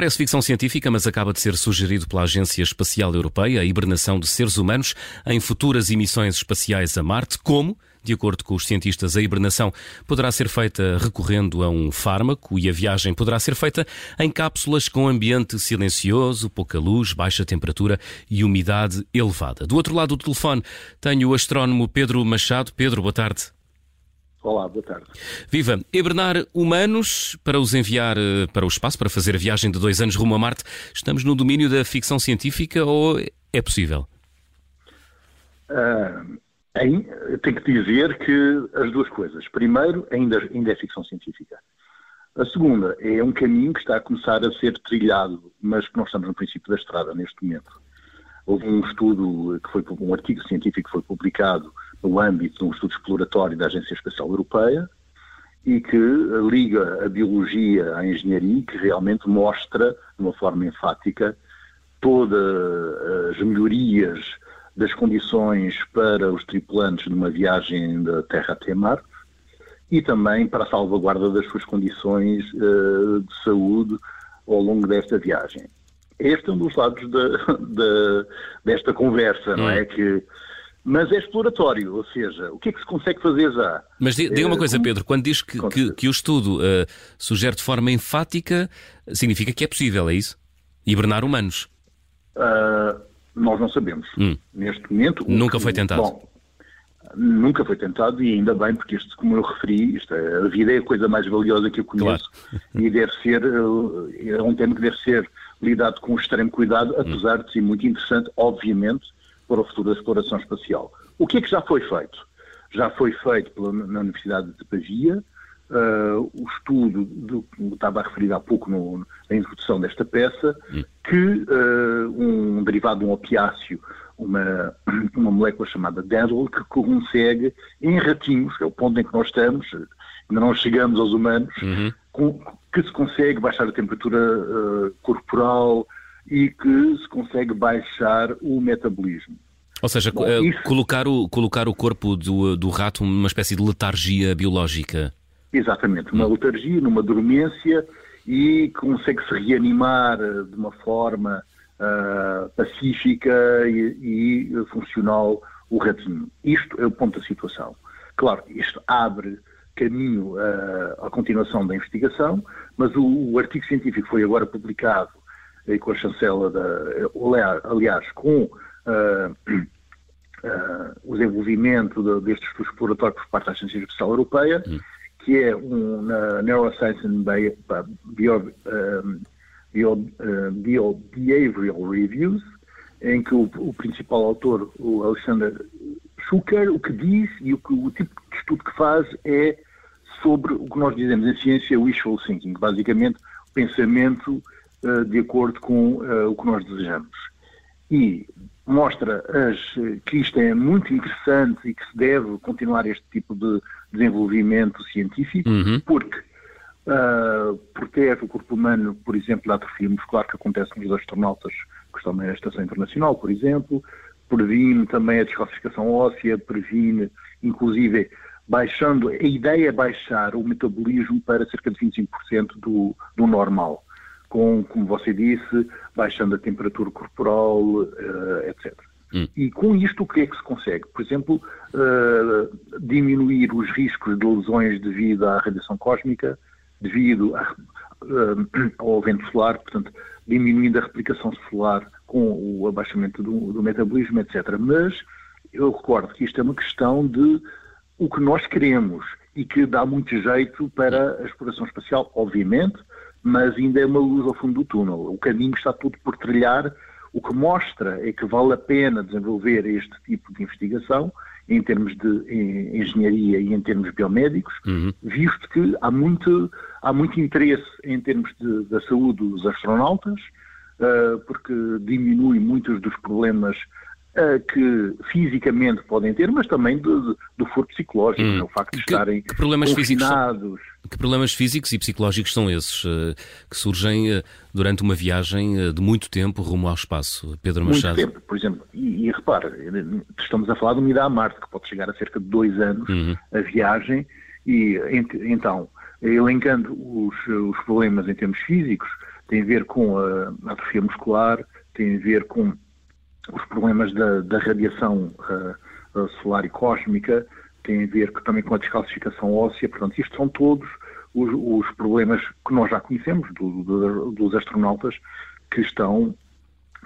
Parece ficção científica, mas acaba de ser sugerido pela Agência Espacial Europeia a hibernação de seres humanos em futuras emissões espaciais a Marte. Como? De acordo com os cientistas, a hibernação poderá ser feita recorrendo a um fármaco e a viagem poderá ser feita em cápsulas com ambiente silencioso, pouca luz, baixa temperatura e umidade elevada. Do outro lado do telefone tenho o astrónomo Pedro Machado. Pedro, boa tarde. Olá, boa tarde. Viva! Hibernar humanos para os enviar eh, para o espaço, para fazer a viagem de dois anos rumo a Marte. Estamos no domínio da ficção científica ou é possível? Uh, tenho que dizer que as duas coisas. Primeiro, ainda, ainda é ficção científica. A segunda é um caminho que está a começar a ser trilhado, mas que nós estamos no princípio da estrada neste momento. Houve um estudo, que foi um artigo científico que foi publicado no âmbito de um estudo exploratório da Agência Espacial Europeia e que liga a biologia à engenharia e que realmente mostra, de uma forma enfática, todas as melhorias das condições para os tripulantes de uma viagem da Terra até Marte e também para a salvaguarda das suas condições uh, de saúde ao longo desta viagem. Este é um dos lados de, de, desta conversa, hum. não é? Hum. Que mas é exploratório, ou seja, o que é que se consegue fazer já? Mas diga uma coisa, Pedro, quando diz que, que, que o estudo uh, sugere de forma enfática, significa que é possível, é isso? Hibernar humanos? Uh, nós não sabemos. Hum. Neste momento. Nunca que, foi tentado. Bom, nunca foi tentado e ainda bem, porque isto, como eu referi, isto é, a vida é a coisa mais valiosa que eu conheço claro. e deve ser, eh, é um tema que deve ser lidado com extremo cuidado, apesar hum. de ser muito interessante, obviamente, para o futuro da exploração espacial. O que é que já foi feito? Já foi feito pela, na Universidade de Pavia uh, o estudo do que estava a referir há pouco no, na introdução desta peça, hum. que uh, um derivado de um opiáceo, uma, uma molécula chamada DADL, que consegue, em ratinhos, que é o ponto em que nós estamos, ainda não chegamos aos humanos, uhum. Com, que se consegue baixar a temperatura uh, corporal, e que se consegue baixar o metabolismo. Ou seja, Bom, eh, isso... colocar, o, colocar o corpo do, do rato numa espécie de letargia biológica. Exatamente, uma hum. letargia, numa dormência e consegue-se reanimar eh, de uma forma uh, pacífica e, e, funcional o ratinho. Isto é o ponto da situação. Claro, isto abre caminho uh, à continuação da investigação, mas o, o artigo científico foi agora publicado e com a chancela da. Aliás, com uh, uh, o desenvolvimento de, deste estudo exploratório por parte da Agência Espacial Europeia, hum. que é um na Neuroscience and Bio, Bio, Bio, Behavioral Reviews, em que o, o, principal autor, o Alexander Schucker, o que diz e o, que, o tipo de estudo que faz é sobre o que nós dizemos em ciência wishful thinking, basicamente o pensamento eh, de acordo com uh, o que nós desejamos. E mostra as, que isto é muito interessante e que se deve continuar este tipo de desenvolvimento científico, uhum. porque uh, protege o corpo humano, por exemplo, da atrofia muscular que acontece nos astronautas que estão na Estação Internacional, por exemplo, previne também a descalcificação óssea, previne, inclusive, baixando, a ideia é baixar o metabolismo para cerca de 25% do, do normal com, como você disse, baixando a temperatura corporal, uh, eh, etc. Hum. E com isto o que é que se consegue? Por exemplo, uh, diminuir os riscos de lesões devido à radiação cósmica, devido a, uh, ao vento solar, portanto, diminuindo a replicação solar com o abaixamento do, do metabolismo, etc. Mas eu recordo que isto é uma questão de o que nós queremos e que dá muito jeito para a exploração espacial, obviamente, mas ainda é uma luz ao fundo do túnel. O caminho está tudo por trilhar. O que mostra é que vale a pena desenvolver este tipo de investigação em termos de em engenharia e em termos biomédicos, uhum. visto que há muito, há muito interesse em termos de, da saúde dos astronautas, uh, porque diminui muitos dos problemas que fisicamente podem ter, mas também do, do foro psicológico, hum. Né? o facto de que, estarem que problemas confinados. Físicos são, que problemas físicos e psicológicos são esses uh, que surgem uh, durante uma viagem de muito tempo rumo ao espaço, Pedro Machado? Muito tempo, por exemplo, e, e repare, estamos a falar de uma ida a Marte, que pode chegar a cerca de dois anos uhum. a viagem, e ent, então, elencando os, os problemas em termos físicos, tem a ver com a atrofia muscular, tem a ver com os problemas da, da radiação uh, solar e cósmica, tem a ver também com a descalcificação óssea, portanto, isto são todos os, os problemas que nós já conhecemos do, do, dos astronautas que estão,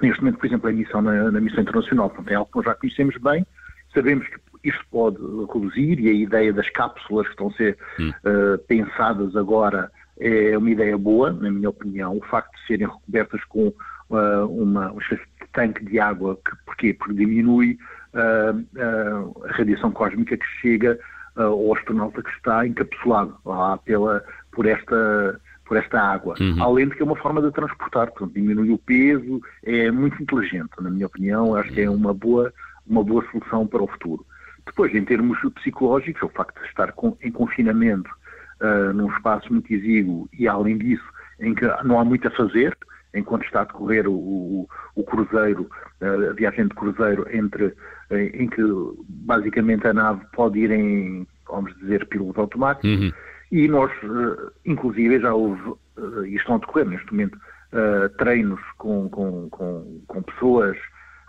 neste momento, por exemplo, a missão na, na, missão internacional. Portanto, é algo que nós já conhecemos bem, sabemos que isto pode reduzir e a ideia das cápsulas que estão a ser hum. uh, pensadas agora é uma ideia boa, na minha opinião. O facto de serem recobertas com uma, uma espécie de tanque de água, que, porquê? Porque diminui uh, a radiação cósmica que chega ao astronauta que está encapsulado lá pela, por esta por esta água, uhum. além de que é uma forma de transportar, portanto, diminui o peso, é muito inteligente, na minha opinião, acho que é uma boa, uma boa solução para o futuro. Depois, em termos psicológicos, o facto de estar com, em confinamento uh, num espaço muito exíguo e, além disso, em que não há muito a fazer, enquanto está a decorrer o, o, o cruzeiro, uh, a viagem de cruzeiro, entre, em que basicamente a nave pode ir em, vamos dizer, piloto automático, uhum. e nós, uh, inclusive, já houve, e estão a decorrer neste momento, treinos com, com, com, com pessoas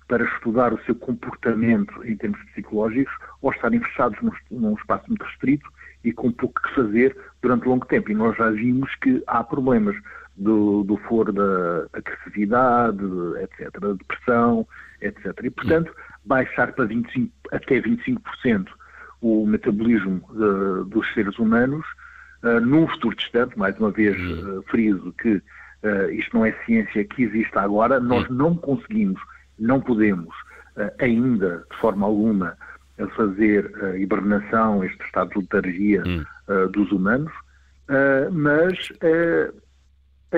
para estudar o seu comportamento em termos psicológicos ou estarem fechados num, num, espaço muito restrito e com pouco que fazer durante longo tempo. E nós já vimos que há problemas do, do foro da agressividade, etc., da depressão, etc. E, portanto, baixar para 25, até 25% o metabolismo de, dos seres humanos uh, num futuro distante, mais uma vez uh, friso que uh, isto não é ciência que existe agora, nós não conseguimos não podemos uh, ainda, de forma alguma, fazer a hibernação, este estado de letargia hum. uh, dos humanos, uh,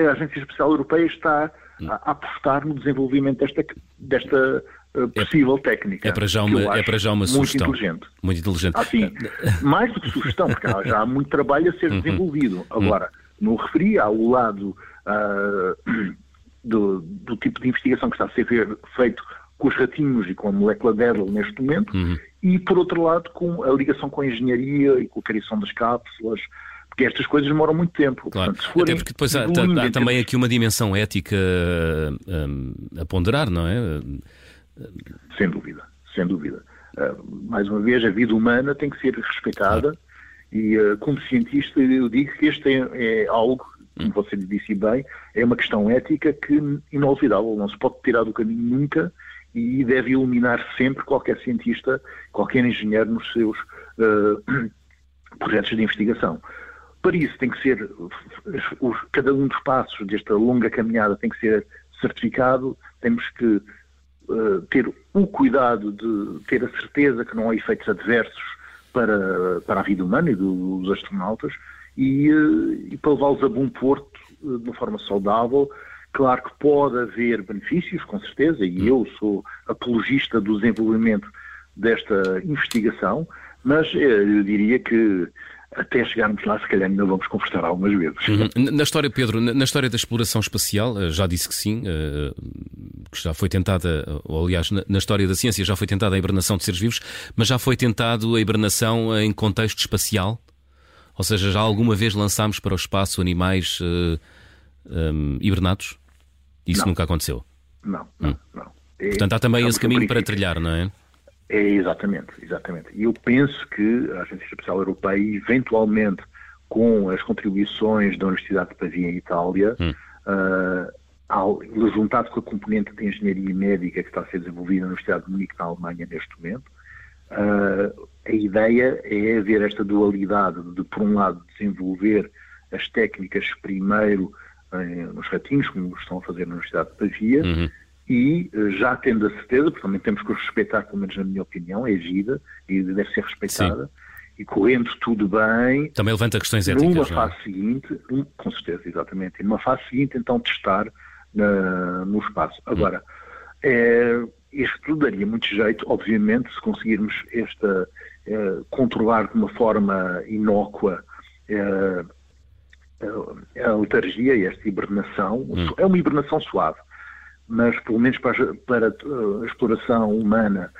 a Agência Especial Europeia está hum. a, a apostar no desenvolvimento desta, desta possível é, técnica. É para já uma, é para já uma sugestão. Muito inteligente. Muito inteligente. Assim, mais do que sugestão, porque já há muito trabalho a ser uhum. desenvolvido. Uhum. Agora, no referi, há o lado uh, do, do, tipo de investigação que está a ser feito com os ratinhos e com a molécula Derl neste momento, uhum. e por outro lado com a ligação com a engenharia e com a criação das cápsulas, porque estas coisas demoram muito tempo. Claro. Portanto, forem, Até porque depois há, há, há também aqui uma dimensão ética um, a ponderar, não é? Sem dúvida, sem dúvida. Uh, mais uma vez, a vida humana tem que ser respeitada claro. e, uh, como cientista, eu digo que este é, é algo como você disse bem, é uma questão ética que inolvidável, não se pode tirar do caminho nunca e deve iluminar sempre qualquer cientista, qualquer engenheiro nos seus uh, projetos de investigação. Para isso tem que ser, cada um dos passos desta longa caminhada tem que ser certificado, temos que uh, ter o cuidado de ter a certeza que não há efeitos adversos para, para a vida humana e dos astronautas, e, eh, e para levá-los a bom porto eh, de uma forma saudável. Claro que pode haver benefícios, com certeza, e eu sou apologista do desenvolvimento desta investigação, mas eu diria que até chegarmos lá, se calhar ainda vamos conversar algumas vezes. Uhum. Na história, Pedro, na história da exploração espacial, já disse que sim, que já foi tentada, ou aliás, na história da ciência já foi tentada a hibernação de seres vivos, mas já foi tentado a hibernação em contexto espacial? Ou seja, já alguma vez lançámos para o espaço animais uh, eh, um, hibernados? Isso não. nunca aconteceu? Não, não, hum. não. É, Portanto, há também esse caminho para trilhar, não é? É, exatamente, exatamente. E eu penso que a Agência Espacial Europeia, eventualmente, com as contribuições da Universidade de Pavia em Itália, hum. uh, ao, juntado com a componente de engenharia médica que está a ser desenvolvida na Universidade de Munique, na Alemanha, neste momento, uh, a ideia é haver esta dualidade de, por um lado, desenvolver as técnicas primeiro eh, nos ratinhos, como estão a fazer na Universidade de Pavia, uhum. E eh, já tendo a certeza, porque também temos que respeitar, pelo menos na minha opinião, é vida e deve ser respeitada, Sim. e correndo tudo bem. Também levanta questões éticas. Numa é? fase é? seguinte, com certeza, exatamente, e numa fase seguinte, então, testar na, no espaço. Agora, uhum. é, isto daria muito jeito, obviamente, se conseguirmos esta eh, controlar de uma forma inócua eh, a letargia e esta hibernação. Hum. É uma hibernação suave, mas pelo menos para, para a exploração humana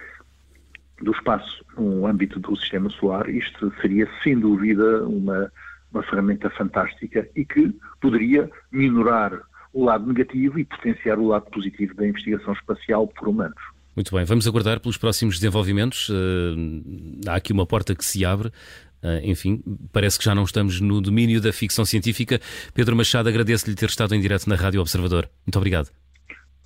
do espaço no âmbito do sistema solar, isto seria sem dúvida uma, uma ferramenta fantástica e que poderia minorar o lado negativo e potenciar o lado positivo da investigação espacial por humanos. Muito bem, vamos aguardar pelos próximos desenvolvimentos. há aqui uma porta que se abre. enfim, parece que já não estamos no domínio da ficção científica. Pedro Machado, agradeço-lhe ter estado em direto na Rádio Observador. Muito obrigado.